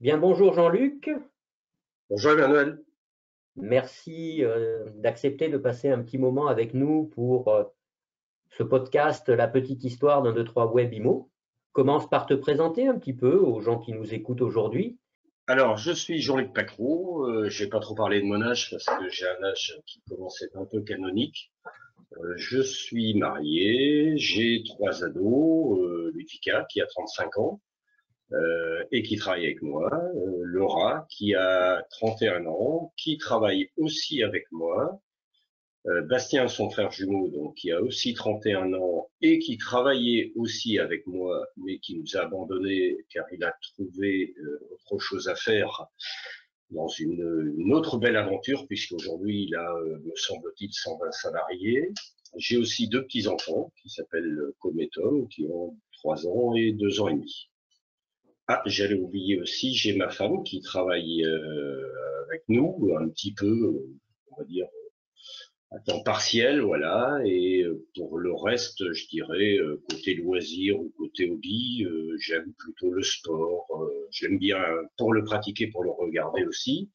Bien, bonjour Jean-Luc. Bonjour Emmanuel. Merci euh, d'accepter de passer un petit moment avec nous pour euh, ce podcast La petite histoire d'un, deux, trois web IMO. Commence par te présenter un petit peu aux gens qui nous écoutent aujourd'hui. Alors, je suis Jean-Luc Pacro. Euh, je n'ai pas trop parlé de mon âge parce que j'ai un âge qui commence à être un peu canonique. Je suis marié, j'ai trois ados, Lutica qui a 35 ans euh, et qui travaille avec moi, euh, Laura qui a 31 ans, qui travaille aussi avec moi, euh, Bastien, son frère jumeau, donc qui a aussi 31 ans et qui travaillait aussi avec moi, mais qui nous a abandonnés car il a trouvé autre chose à faire dans une, une, autre belle aventure, puisqu'aujourd'hui, il a, euh, me semble-t-il, 120 salariés. J'ai aussi deux petits-enfants qui s'appellent Cometom, qui ont 3 ans et 2 ans et demi. Ah, j'allais oublier aussi, j'ai ma femme qui travaille euh, avec nous, un petit peu, on va dire, à temps partiel, voilà. Et euh, pour le reste, je dirais euh, côté loisir ou côté hobby, euh, j'aime plutôt le sport. j'aime bien pour le pratiquer, pour le regarder aussi.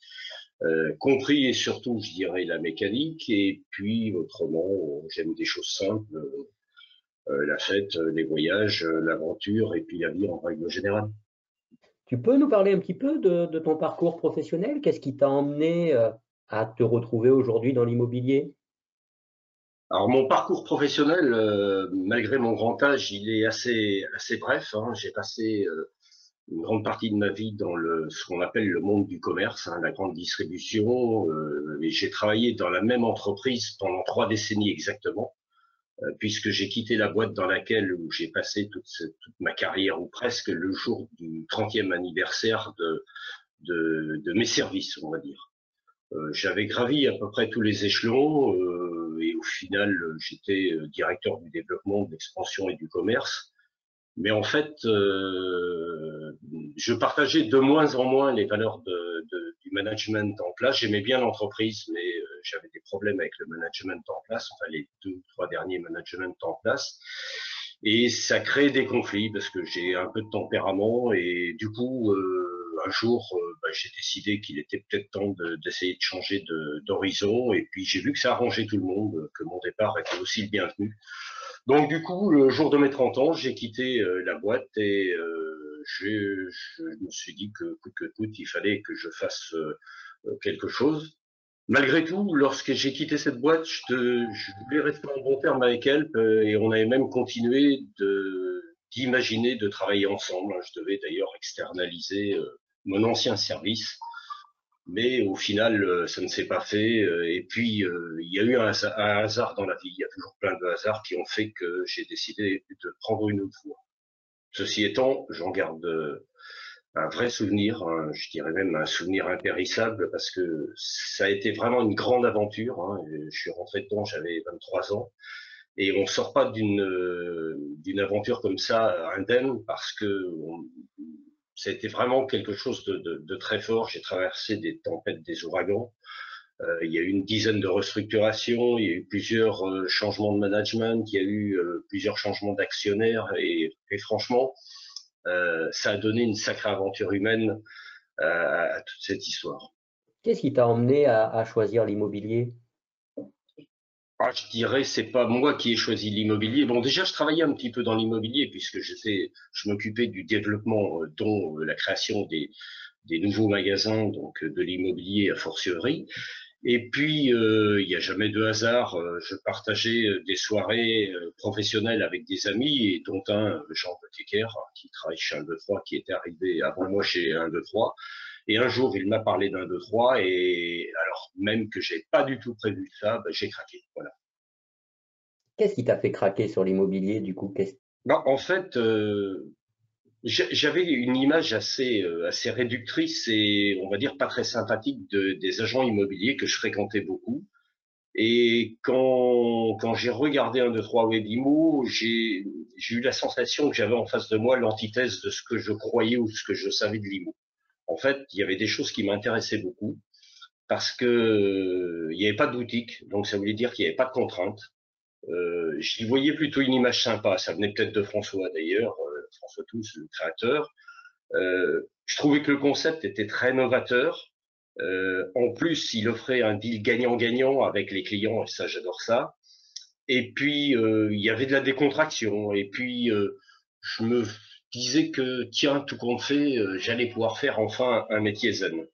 compris et surtout, je dirais la mécanique. Et puis autrement, j'aime des choses simples, la fête, les voyages, l'aventure et puis la vie en règle générale. Tu peux nous parler un petit peu de, ton parcours professionnel? Qu'est-ce qui t'a emmené à te retrouver aujourd'hui dans l'immobilier? Alors mon parcours professionnel, euh, malgré mon grand âge, il est assez assez bref. Hein. J'ai passé euh, une grande partie de ma vie dans le ce qu'on appelle le monde du commerce, hein, la grande distribution. Euh, j'ai travaillé dans la même entreprise pendant trois décennies exactement, puisque j'ai quitté la boîte dans laquelle j'ai passé toute, ma carrière ou presque le jour du 30e anniversaire de, de, de mes services, on va dire. J'avais gravi à peu près tous les échelons et au final, euh, j'étais euh, directeur du développement, de l'expansion et du commerce. Mais en fait, euh, je partageais de moins en moins les valeurs de, du management en place. J'aimais bien l'entreprise, mais j'avais des problèmes avec le management en place, enfin les deux ou trois derniers managements en place. Et ça crée des conflits parce que j'ai un peu de tempérament et du coup, euh, un jour, euh, bah, j'ai décidé qu'il était peut-être temps d'essayer de, changer d'horizon. Et puis j'ai vu que ça arrangeait tout le monde, que mon départ était aussi le bienvenu. Donc du coup, le jour de mes 30 ans, j'ai quitté euh, la boîte et je, je, me suis dit que coûte que coûte, il fallait que je fasse quelque chose. Malgré tout, lorsque j'ai quitté cette boîte, je, voulais rester en bon terme avec elle euh, et on avait même continué d'imaginer de, travailler ensemble. Je devais d'ailleurs externaliser euh, mon ancien service, mais au final, euh, ça ne s'est pas fait. Et puis, il y a eu un, un, hasard dans la vie. Il y a toujours plein de hasards qui ont fait que j'ai décidé de prendre une autre voie. Ceci étant, j'en garde un vrai souvenir, je dirais même un souvenir impérissable parce que ça a été vraiment une grande aventure. Hein. Je suis rentré dedans, j'avais 23 ans et on sort pas d'une d'une aventure comme ça indemne parce que ça a été vraiment quelque chose de, de, très fort. J'ai traversé des tempêtes, des ouragans. Euh, il y a eu une dizaine de restructurations, il y a eu plusieurs euh, changements de management, il y a eu euh, plusieurs changements d'actionnaires et, franchement, ça a donné une sacrée aventure humaine euh, à, toute cette histoire. Qu'est-ce qui t'a emmené à, à choisir l'immobilier? Ah, je dirais c'est pas moi qui ai choisi l'immobilier. Bon, déjà je travaillais un petit peu dans l'immobilier puisque j'étais, je m'occupais du développement, euh, dont la création des, des nouveaux magasins, donc de l'immobilier à fortiori. Et puis, euh, il n'y a jamais de hasard. Euh, je partageais euh, des soirées professionnelles avec des amis, et dont un, Jean Botiquer, qui travaille chez 1, 2, 3, qui était arrivé avant moi chez 1, 2, 3. Et un jour, il m'a parlé d'un 2, 3, et alors même que j'ai pas du tout prévu ça, ben, j'ai craqué. Voilà. Qu'est-ce qui t'a fait craquer sur l'immobilier, du coup? Ben, En fait, euh, j'avais une image assez euh, assez réductrice et on va dire pas très sympathique de, des agents immobiliers que je fréquentais beaucoup. Et quand quand j'ai regardé un de trois webimo, j'ai eu la sensation que j'avais en face de moi l'antithèse de ce que je croyais ou ce que je savais de l'IMO. En fait, il y avait des choses qui m'intéressaient beaucoup parce que il n'y avait pas de boutique, donc ça voulait dire qu'il n'y avait pas de contraintes. Euh, J'y voyais plutôt une image sympa. Ça venait peut-être de François d'ailleurs. François Tous, le créateur. je trouvais que le concept était très novateur. en plus, il offrait un deal gagnant-gagnant avec les clients, et ça, j'adore ça. Et puis, il y avait de la décontraction. Et puis, je me disais que, tiens, tout compte fait, j'allais pouvoir faire enfin un métier zen.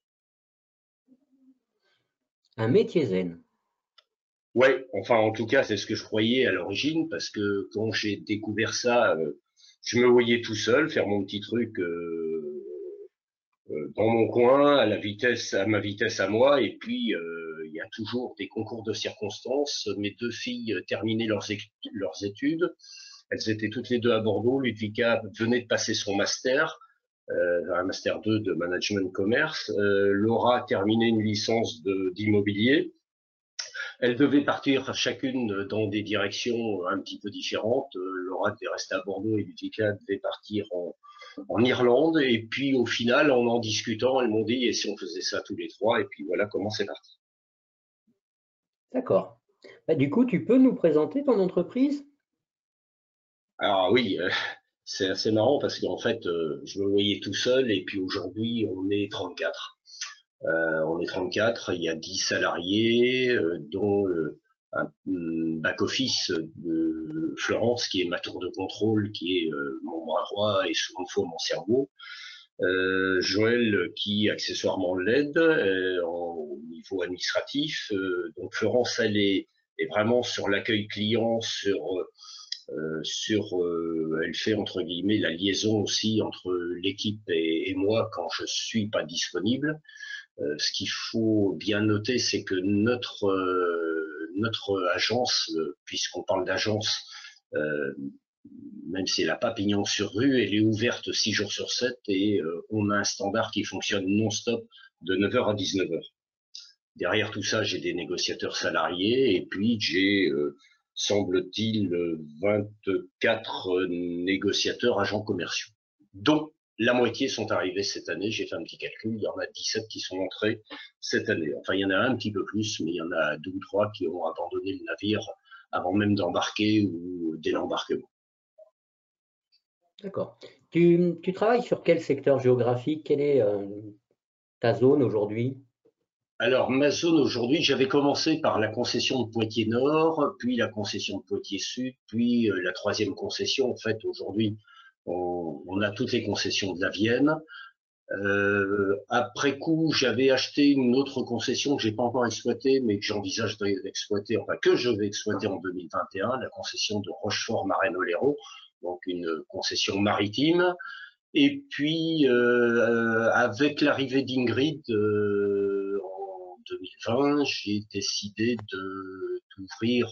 Un métier zen Ouais, enfin en tout cas c'est ce que je croyais à l'origine parce que quand j'ai découvert ça, euh, je me voyais tout seul faire mon petit truc euh, euh, dans mon coin à la vitesse, à ma vitesse à moi. Et puis il y a toujours des concours de circonstances. Mes deux filles terminaient leurs, études. Elles étaient toutes les deux à Bordeaux. Ludvika venait de passer son master, un master 2 de management commerce. Laura terminait une licence d'immobilier. Elles devaient partir chacune dans des directions un petit peu différentes. Euh, Laura devait rester à Bordeaux et Lutica devait partir en, Irlande. Et puis au final, en en discutant, elles m'ont dit et si on faisait ça tous les trois Et puis voilà comment c'est parti. D'accord. Bah, du coup, tu peux nous présenter ton entreprise? Alors oui, euh, c'est assez marrant parce qu'en fait, euh, je me voyais tout seul et puis aujourd'hui, on est 34. Euh, on est 34, il y a 10 salariés, euh, dont euh, un back-office de Florence, qui est ma tour de contrôle, qui est mon bras droit et souvent fois mon cerveau. Euh, Joël qui accessoirement l'aide au niveau administratif. donc Florence, elle est, est vraiment sur l'accueil client, sur euh, sur, elle fait entre guillemets la liaison aussi entre l'équipe et, et, moi quand je suis pas disponible. Euh, ce qu'il faut bien noter, c'est que notre euh, notre agence, euh, puisqu'on parle d'agence, même si elle n'a pas pignon sur rue, elle est ouverte 6 jours sur 7 et on a un standard qui fonctionne non-stop de 9h à 19h. Derrière tout ça, j'ai des négociateurs salariés et puis j'ai, semble-t-il, 24 négociateurs agents commerciaux, dont la moitié sont arrivés cette année. J'ai fait un petit calcul. Il y en a 17 qui sont entrés cette année. Enfin, il y en a un petit peu plus, mais il y en a deux ou trois qui ont abandonné le navire avant même d'embarquer ou dès l'embarquement. D'accord. Tu, travailles sur quel secteur géographique? Quelle est euh, ta zone aujourd'hui? Alors, ma zone aujourd'hui, j'avais commencé par la concession de Poitiers Nord, puis la concession de Poitiers Sud, puis euh, la troisième concession. En fait, aujourd'hui, on, a toutes les concessions de la Vienne. Euh, après coup, j'avais acheté une autre concession que j'ai pas encore exploitée, mais que j'envisage d'exploiter, enfin que je vais exploiter en 2021, la concession de Rochefort-Marraine-Oléron, donc une concession maritime. Et puis, euh, avec l'arrivée d'Ingrid euh, en 2020, j'ai décidé d'ouvrir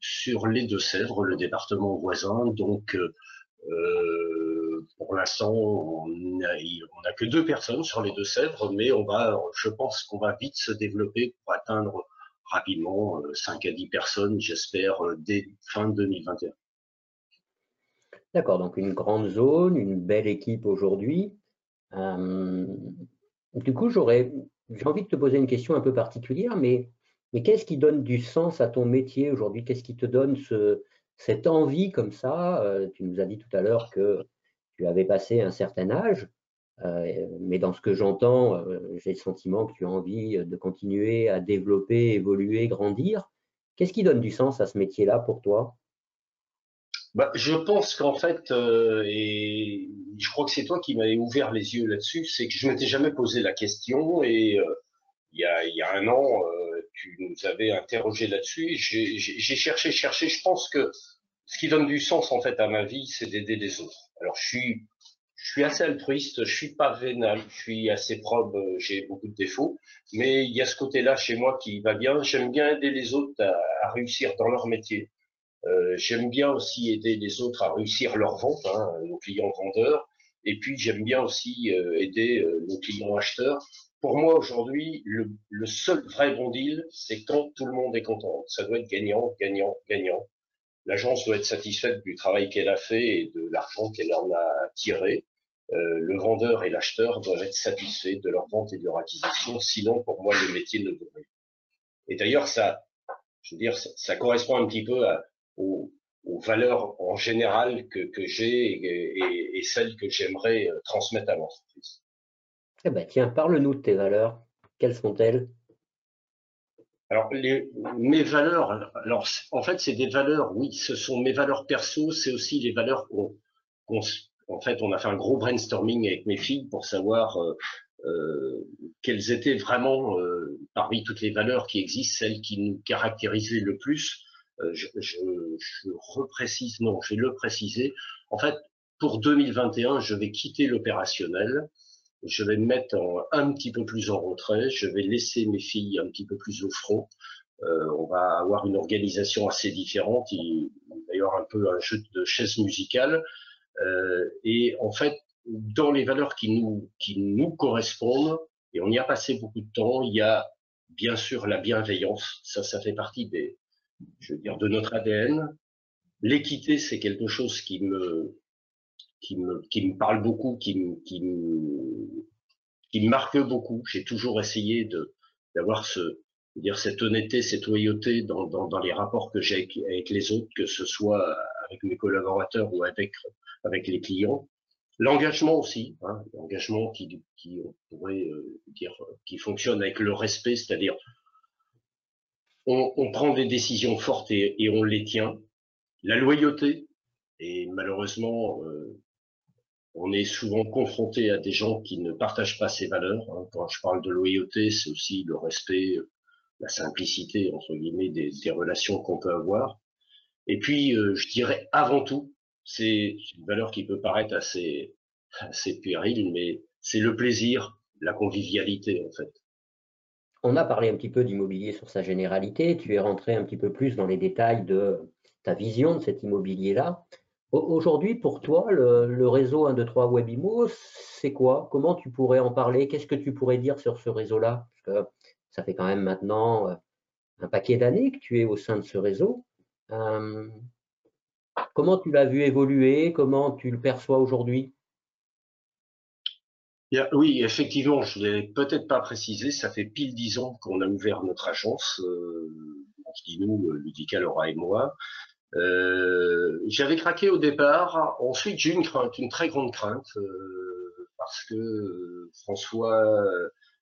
sur les Deux-Sèvres, le département voisin. Donc, euh, pour l'instant, on n'a que deux personnes sur les Deux-Sèvres, mais on va, je pense qu'on va vite se développer pour atteindre rapidement 5 à 10 personnes, j'espère, dès fin 2021. D'accord, donc une grande zone, une belle équipe aujourd'hui. du coup, j'aurais, j'ai envie de te poser une question un peu particulière, mais mais qu'est-ce qui donne du sens à ton métier aujourd'hui? Qu'est-ce qui te donne cette envie comme ça? Euh, Tu nous as dit tout à l'heure que tu avais passé un certain âge, euh, mais dans ce que j'entends, euh, j'ai le sentiment que tu as envie de continuer à développer, évoluer, grandir. Qu'est-ce qui donne du sens à ce métier-là pour toi? Bah, je pense qu'en fait, et je crois que c'est toi qui m'avais ouvert les yeux là-dessus, c'est que je m'étais jamais posé la question et il y a un an, tu nous avais interrogé là-dessus. J'ai cherché, cherché. Je pense que ce qui donne du sens en fait à ma vie, c'est d'aider les autres. Alors je suis, je suis assez altruiste, je suis pas vénal, je suis assez probe, j'ai beaucoup de défauts, mais il y a ce côté-là chez moi qui va bien. J'aime bien aider les autres à, réussir dans leur métier. Euh, j'aime bien aussi aider les autres à réussir leur vente, hein, nos clients vendeurs. Et puis j'aime bien aussi euh, aider euh, nos clients acheteurs pour moi aujourd'hui, le, seul vrai bon deal, c'est quand tout le monde est content. Ça doit être gagnant, gagnant, gagnant. L'agence doit être satisfaite du travail qu'elle a fait et de l'argent qu'elle en a tiré. Euh, le vendeur et l'acheteur doivent être satisfaits de leur vente et de leur acquisition. Sinon, pour moi, le métier ne vaut rien. Et d'ailleurs, ça, je veux dire, ça, correspond un petit peu aux, valeurs en général que, j'ai et, et celles que j'aimerais transmettre à l'entreprise. Eh ben, tiens, parle-nous de tes valeurs. Quelles sont-elles? Alors, les, mes valeurs, alors en fait, c'est des valeurs, oui, ce sont mes valeurs perso, c'est aussi les valeurs qu'on, en fait, on a fait un gros brainstorming avec mes filles pour savoir euh, euh, quelles étaient vraiment, euh, parmi toutes les valeurs qui existent, celles qui nous caractérisaient le plus. Euh, je, je, je reprécise, non, je vais le préciser. En fait, pour 2021, je vais quitter l'opérationnel je vais me mettre un petit peu plus en retrait, je vais laisser mes filles un petit peu plus au front. Euh, on va avoir une organisation assez différente, il un peu un jeu de chaises musicales. Euh, et en fait, dans les valeurs qui nous, qui nous correspondent, et on y a passé beaucoup de temps, il y a bien sûr la bienveillance, ça, ça fait partie des, je veux dire, de notre ADN. L'équité, c'est quelque chose qui me, qui me, qui me parle beaucoup, qui me, qui me, qui me marque beaucoup. J'ai toujours essayé de d'avoir ce dire cette honnêteté, cette loyauté dans, dans, dans les rapports que j'ai avec, les autres, que ce soit avec mes collaborateurs ou avec avec les clients. L'engagement aussi, hein, l'engagement qui, qui on pourrait euh, dire qui fonctionne avec le respect, c'est-à-dire on, on, prend des décisions fortes et, et, on les tient. La loyauté, et malheureusement, euh, on est souvent confronté à des gens qui ne partagent pas ces valeurs. Hein. Quand je parle de loyauté, c'est aussi le respect, la simplicité, entre guillemets, des, relations qu'on peut avoir. Et puis, euh, je dirais avant tout, c'est une valeur qui peut paraître assez, assez puérile, mais c'est le plaisir, la convivialité, en fait. On a parlé un petit peu d'immobilier sur sa généralité. Tu es rentré un petit peu plus dans les détails de ta vision de cet immobilier-là. Aujourd'hui, pour toi, le, réseau 1, 2, 3 Webimo, c'est quoi? Comment tu pourrais en parler? Qu'est-ce que tu pourrais dire sur ce réseau-là? Parce que ça fait quand même maintenant euh, un paquet d'années que tu es au sein de ce réseau. Euh, comment tu l'as vu évoluer? Comment tu le perçois aujourd'hui? Oui, effectivement, je ne l'ai peut-être pas précisé, ça fait pile dix ans qu'on a ouvert notre agence, euh, qui nous, Ludica, Laura et moi. Euh, j'avais craqué au départ. Ensuite, j'ai eu une crainte, une très grande crainte, euh, parce que François,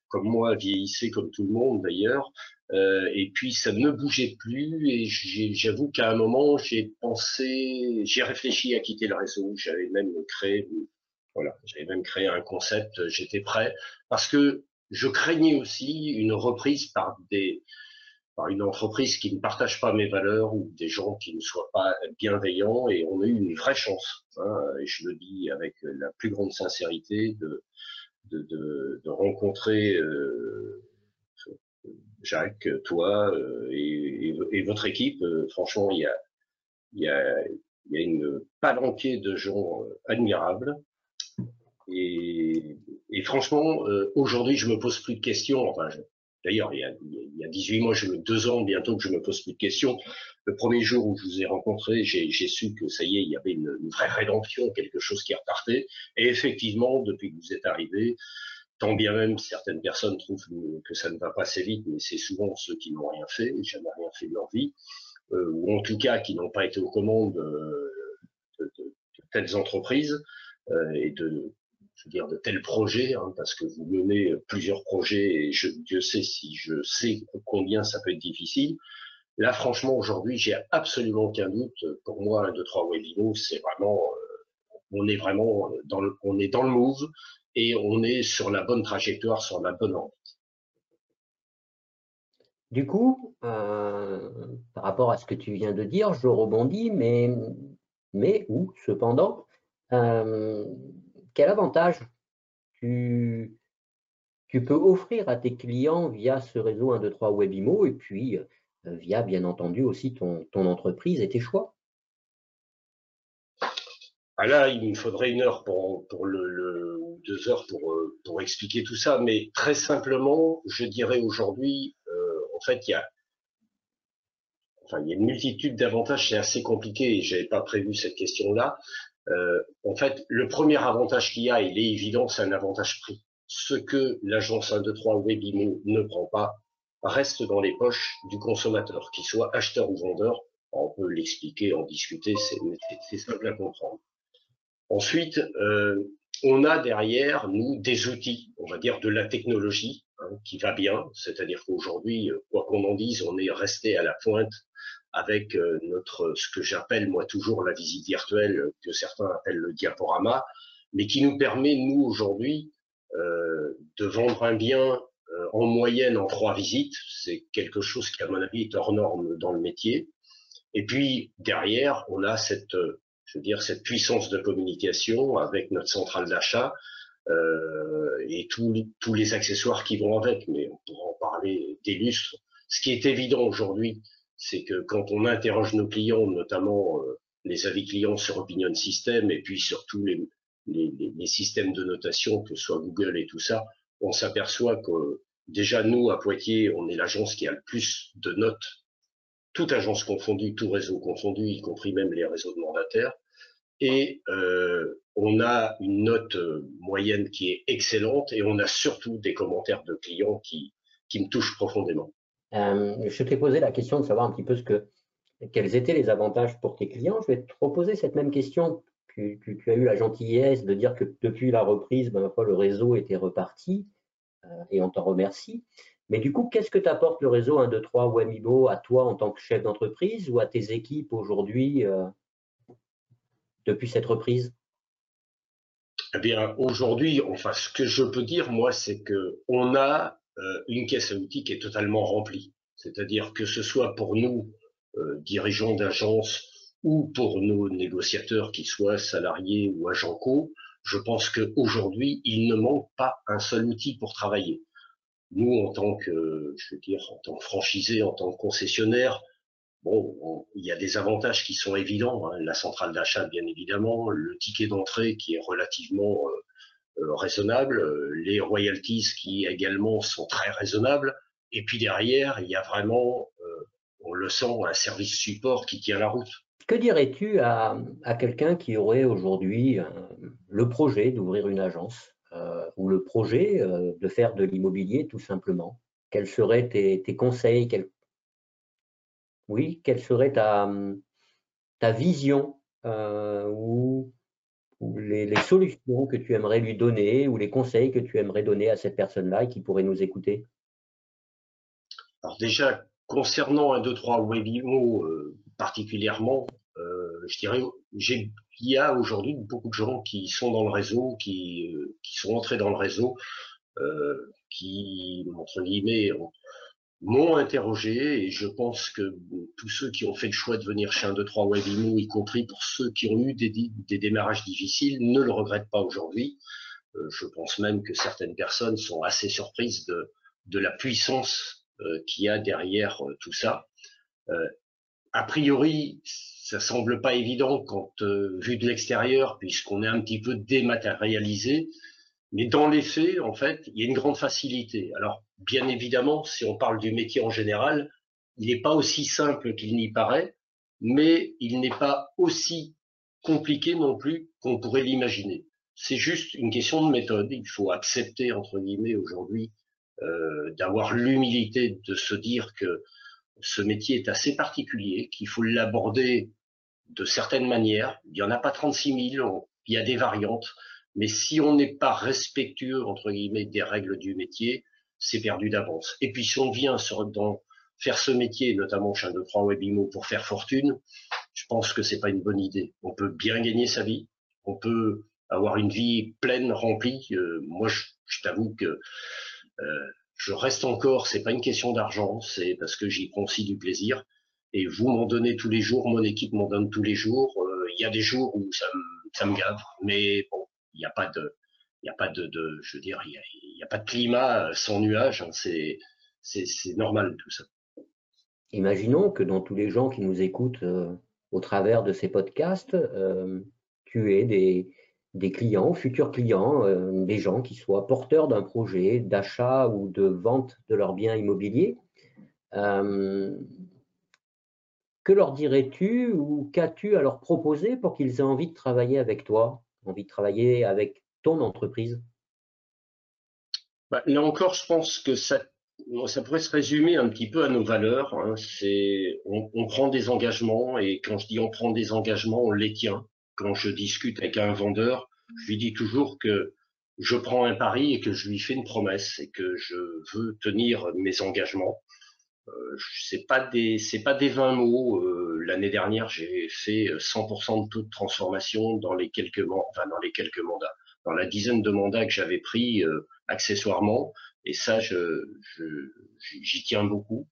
comme moi, vieillissait comme tout le monde d'ailleurs. Euh, et puis ça ne bougeait plus. Et j'avoue qu'à un moment, j'ai pensé, j'ai réfléchi à quitter le réseau. J'avais même créé, voilà, j'avais même créé un concept. J'étais prêt parce que je craignais aussi une reprise par des par une entreprise qui ne partage pas mes valeurs ou des gens qui ne soient pas bienveillants et on a eu une vraie chance, hein, et je le dis avec la plus grande sincérité, de, de, de, de rencontrer euh, Jacques, toi euh, et, et, votre équipe. Euh, franchement, il y a, y a, y a une palanquée de gens euh, admirables. Et, et franchement, aujourd'hui, je me pose plus de questions. Enfin, je, D'ailleurs, il, y a 18 mois, je, deux ans bientôt que je me pose plus de questions. Le premier jour où je vous ai rencontré, j'ai su que ça y est, il y avait une, vraie rédemption, quelque chose qui repartait. Et effectivement, depuis que vous êtes arrivé, tant bien même certaines personnes trouvent que ça ne va pas assez vite, mais c'est souvent ceux qui n'ont rien fait, jamais rien fait de leur vie, euh, ou en tout cas qui n'ont pas été aux commandes euh, de, telles entreprises euh, et de de tels projets, hein, parce que vous menez plusieurs projets et Dieu sait si je sais combien ça peut être difficile. Là, franchement, aujourd'hui, j'ai absolument aucun doute. Pour moi, un, deux, trois webinars, c'est vraiment, euh, on est vraiment dans le, on est dans le move et on est sur la bonne trajectoire, sur la bonne orbite. Du coup, euh, par rapport à ce que tu viens de dire, je rebondis, mais, mais ou cependant, euh, quel avantage tu, peux offrir à tes clients via ce réseau 1, 2, 3 Webimo et puis euh, via, bien entendu, aussi ton, entreprise et tes choix? Ah Là, il me faudrait une heure pour, le, deux heures pour, euh, pour expliquer tout ça, mais très simplement, je dirais aujourd'hui, euh, en fait, il y a Enfin, il y a une multitude d'avantages, c'est assez compliqué et j'avais pas prévu cette question-là. Euh, en fait, le premier avantage qu'il y a, il est évident, c'est un avantage prix. Ce que l'agence 123 Webimo ne prend pas reste dans les poches du consommateur, qu'il soit acheteur ou vendeur. On peut l'expliquer, en discuter, c'est simple à comprendre. Ensuite, on a derrière nous des outils, on va dire de la technologie hein, qui va bien, c'est-à-dire qu'aujourd'hui, quoi qu'on en dise, on est resté à la pointe avec notre ce que j'appelle moi toujours la visite virtuelle que certains appellent le diaporama, mais qui nous permet nous aujourd'hui euh, de vendre un bien euh, en moyenne en trois visites. C'est quelque chose qui, à mon avis, est hors norme dans le métier. Et puis derrière, on a cette, euh, je veux dire, cette puissance de communication avec notre centrale d'achat euh, et tous les, tous les accessoires qui vont avec. Mais on pourra en parler des lustres. Ce qui est évident aujourd'hui, c'est que quand on interroge nos clients, notamment les avis clients sur Opinion System et puis surtout les, les, systèmes de notation, que ce soit Google et tout ça, on s'aperçoit que déjà nous, à Poitiers, on est l'agence qui a le plus de notes, toute agence confondue, tout réseau confondu, y compris même les réseaux de mandataires. Et euh, on a une note euh, moyenne qui est excellente et on a surtout des commentaires de clients qui me touchent profondément. Euh, je t'ai posé la question de savoir un petit peu ce que, quels étaient les avantages pour tes clients. Je vais te reposer cette même question tu, as eu la gentillesse de dire que depuis la reprise, ben, le réseau était reparti euh, et on t'en remercie. Mais du coup, qu'est-ce que t'apporte le réseau 1, 2, 3 Wamibo à toi en tant que chef d'entreprise ou à tes équipes aujourd'hui euh, depuis cette reprise? Eh bien, aujourd'hui, enfin, ce que je peux dire, moi, c'est que on a une caisse à outils qui est totalement remplie. C'est-à-dire que ce soit pour nous, dirigeants d'agence ou pour nos négociateurs, qu'ils soient salariés ou agents co, je pense qu'aujourd'hui, il ne manque pas un seul outil pour travailler. Nous, en tant que, je veux dire, en tant que franchisé, en tant que concessionnaire, bon, il y a des avantages qui sont évidents. Hein. La centrale d'achat, bien évidemment, le ticket d'entrée qui est relativement euh, euh, raisonnable, les royalties qui également sont très raisonnables. Et puis derrière, il y a vraiment, euh, on le sent, un service support qui tient la route. Que dirais-tu à, quelqu'un qui aurait aujourd'hui euh, le projet d'ouvrir une agence euh, ou le projet euh, de faire de l'immobilier tout simplement? Quels seraient tes, conseils? Oui, quelle serait ta, ta vision ou, les, solutions que tu aimerais lui donner ou les conseils que tu aimerais donner à cette personne-là qui pourrait nous écouter? Alors déjà, concernant un, deux, trois webinars particulièrement, euh, je dirais, il y a aujourd'hui beaucoup de gens qui sont dans le réseau, qui, euh, qui sont entrés dans le réseau, euh, qui, entre guillemets, m'ont interrogé et je pense que tous ceux qui ont fait le choix de venir chez un 2, 3 Webimo, y compris pour ceux qui ont eu des, des démarrages difficiles, ne le regrettent pas aujourd'hui. Euh, je pense même que certaines personnes sont assez surprises de, de la puissance euh, qu'il y a derrière tout ça a priori, ça semble pas évident quand euh, vu de l'extérieur, puisqu'on est un petit peu dématérialisé. Mais dans les faits, en fait, il y a une grande facilité. Alors, bien évidemment, si on parle du métier en général, il n'est pas aussi simple qu'il n'y paraît, mais il n'est pas aussi compliqué non plus qu'on pourrait l'imaginer. C'est juste une question de méthode. Il faut accepter, entre guillemets, aujourd'hui, euh, d'avoir l'humilité de se dire que ce métier est assez particulier, qu'il faut l'aborder de certaines manières. Il n'y en a pas 36 000, il y a des variantes, mais si on n'est pas respectueux, entre guillemets, des règles du métier, c'est perdu d'avance. Et puis si on vient sur, dans, faire ce métier, notamment chez un de trois Webimo, pour faire fortune, je pense que c'est pas une bonne idée. On peut bien gagner sa vie, on peut avoir une vie pleine, remplie. Euh, moi, je, je t'avoue que euh, je reste encore, c'est pas une question d'argent, c'est parce que j'y prends aussi du plaisir. Et vous m'en donnez tous les jours, mon équipe m'en donne tous les jours. Euh, il y a des jours où ça me, ça me gave, mais bon, il n'y a pas de, il y a pas de, de, je veux dire, il n'y a, pas de climat sans nuages. Hein, c'est, normal tout ça. Imaginons que dans tous les gens qui nous écoutent euh, au travers de ces podcasts, euh, tu aies des, clients, futurs clients, euh, des gens qui soient porteurs d'un projet d'achat ou de vente de leurs biens immobiliers. Euh, que leur dirais-tu ou qu'as-tu à leur proposer pour qu'ils aient envie de travailler avec toi, envie de travailler avec ton entreprise? Bah, Là encore, je pense que ça, ça pourrait se résumer un petit peu à nos valeurs. Hein. C'est, on, on prend des engagements et quand je dis on prend des engagements, on les tient. quand je discute avec un vendeur, je lui dis toujours que je prends un pari et que je lui fais une promesse et que je veux tenir mes engagements. Euh, c'est pas des c'est pas des 20 mots. Euh, L'année dernière, j'ai fait 100% de taux de transformation dans les quelques enfin dans les quelques mandats, dans la dizaine de mandats que j'avais pris euh, accessoirement. Et ça, j'y tiens beaucoup.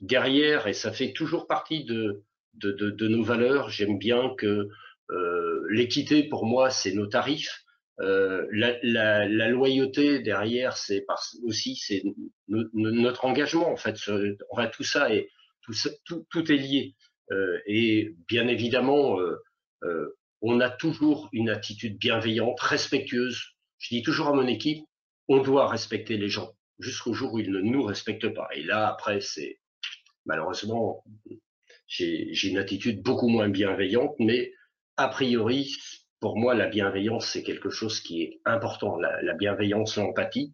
Derrière, et ça fait toujours partie de nos valeurs. J'aime bien que euh, l'équité pour moi, c'est nos tarifs. Euh, la, loyauté derrière, c'est aussi c'est notre engagement en fait. Enfin, tout ça et tout, tout, tout est lié. Et bien évidemment, on a toujours une attitude bienveillante, respectueuse. Je dis toujours à mon équipe, on doit respecter les gens jusqu'au jour où ils ne nous respectent pas. Et là, après, c'est malheureusement, j'ai une attitude beaucoup moins bienveillante, mais a priori, pour moi, la bienveillance, c'est quelque chose qui est important. La, la bienveillance, l'empathie.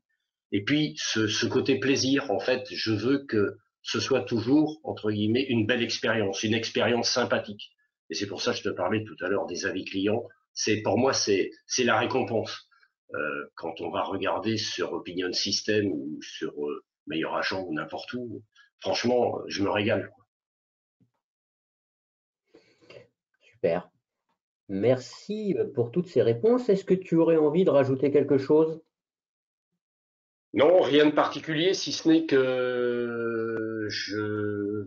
Et puis, ce, ce, côté plaisir, en fait, je veux que ce soit toujours, entre guillemets, une belle expérience, une expérience sympathique. Et c'est pour ça que je te parlais tout à l'heure des avis clients. C'est pour moi, c'est c'est la récompense. Euh, quand on va regarder sur Opinion System ou sur euh, Meilleur Agent ou n'importe où, franchement, je me régale. Super. Merci euh, pour toutes ces réponses. Est-ce que tu aurais envie de rajouter quelque chose? Non, rien de particulier, si ce n'est que je,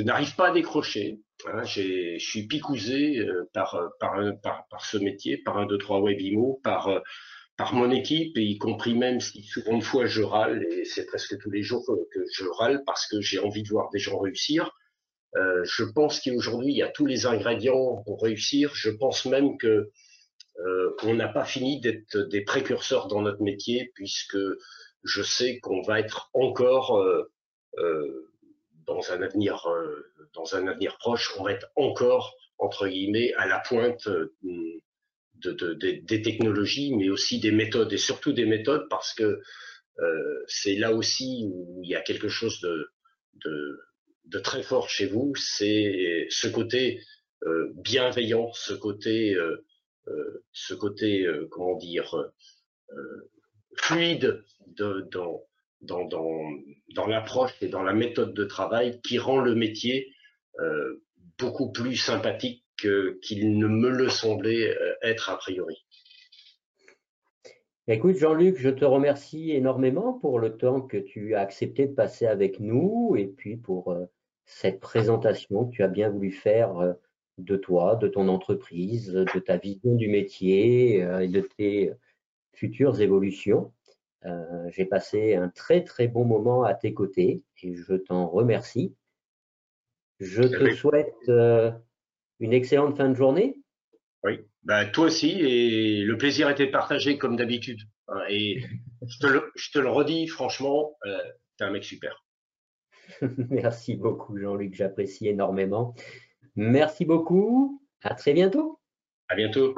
n'arrive pas à décrocher. Hein, je suis picousé euh, par, par, par, par, ce métier, par un, deux, trois webimo, par, euh, par mon équipe, et y compris même si souvent une fois je râle, et c'est presque tous les jours que je râle parce que j'ai envie de voir des gens réussir. Euh, je pense qu'aujourd'hui, il y a tous les ingrédients pour réussir. Je pense même que euh, on n'a pas fini d'être des précurseurs dans notre métier, puisque je sais qu'on va être encore euh, euh dans un avenir euh, dans un avenir proche, on va être encore entre guillemets à la pointe de, de, de, des technologies, mais aussi des méthodes et surtout des méthodes parce que c'est là aussi où il y a quelque chose de, de très fort chez vous, c'est ce côté euh, bienveillant, ce côté, euh, euh, ce côté, comment dire, fluide de, dans, dans, l'approche et dans la méthode de travail qui rend le métier beaucoup plus sympathique qu'il ne me le semblait être a priori. Écoute, Jean-Luc, je te remercie énormément pour le temps que tu as accepté de passer avec nous et puis pour cette présentation que tu as bien voulu faire euh, de toi, de ton entreprise, de ta vision du métier euh, et de tes futures évolutions. Euh, j'ai passé un très très bon moment à tes côtés et je t'en remercie. Je te souhaite une excellente fin de journée. Oui, bah, toi aussi, et le plaisir était partagé comme d'habitude. Hein, et je te, le, je te, le, redis, franchement, euh, t'es un mec super. Merci beaucoup, Jean-Luc, j'apprécie énormément. Merci beaucoup. À très bientôt. À bientôt.